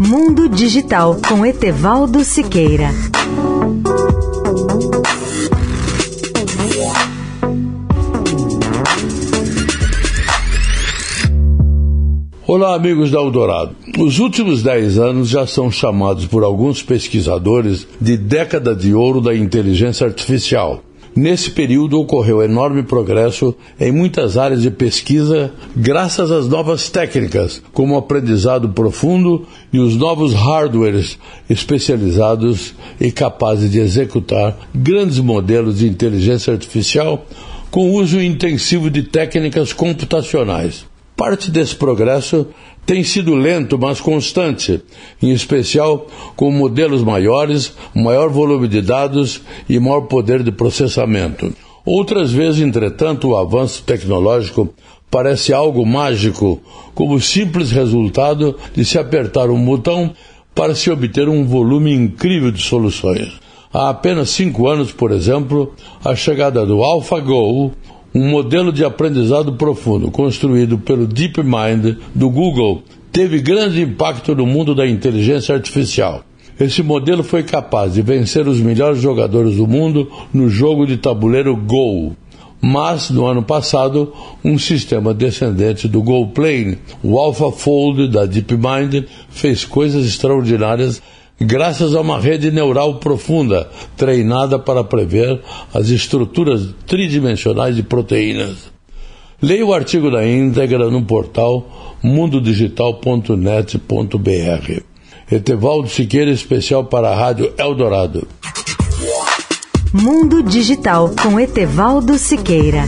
Mundo Digital com Etevaldo Siqueira. Olá, amigos da Eldorado. Os últimos 10 anos já são chamados por alguns pesquisadores de década de ouro da inteligência artificial. Nesse período ocorreu enorme progresso em muitas áreas de pesquisa, graças às novas técnicas, como o aprendizado profundo e os novos hardwares especializados e capazes de executar grandes modelos de inteligência artificial com uso intensivo de técnicas computacionais. Parte desse progresso tem sido lento, mas constante, em especial com modelos maiores, maior volume de dados e maior poder de processamento. Outras vezes, entretanto, o avanço tecnológico parece algo mágico, como simples resultado de se apertar um botão para se obter um volume incrível de soluções. Há apenas cinco anos, por exemplo, a chegada do AlphaGo, um modelo de aprendizado profundo construído pelo DeepMind do Google teve grande impacto no mundo da inteligência artificial. Esse modelo foi capaz de vencer os melhores jogadores do mundo no jogo de tabuleiro Go. Mas, no ano passado, um sistema descendente do Go Plane, o AlphaFold da DeepMind, fez coisas extraordinárias graças a uma rede neural profunda treinada para prever as estruturas tridimensionais de proteínas. Leia o artigo da íntegra no portal mundodigital.net.br. Etevaldo Siqueira, especial para a Rádio Eldorado. Mundo Digital com Etevaldo Siqueira.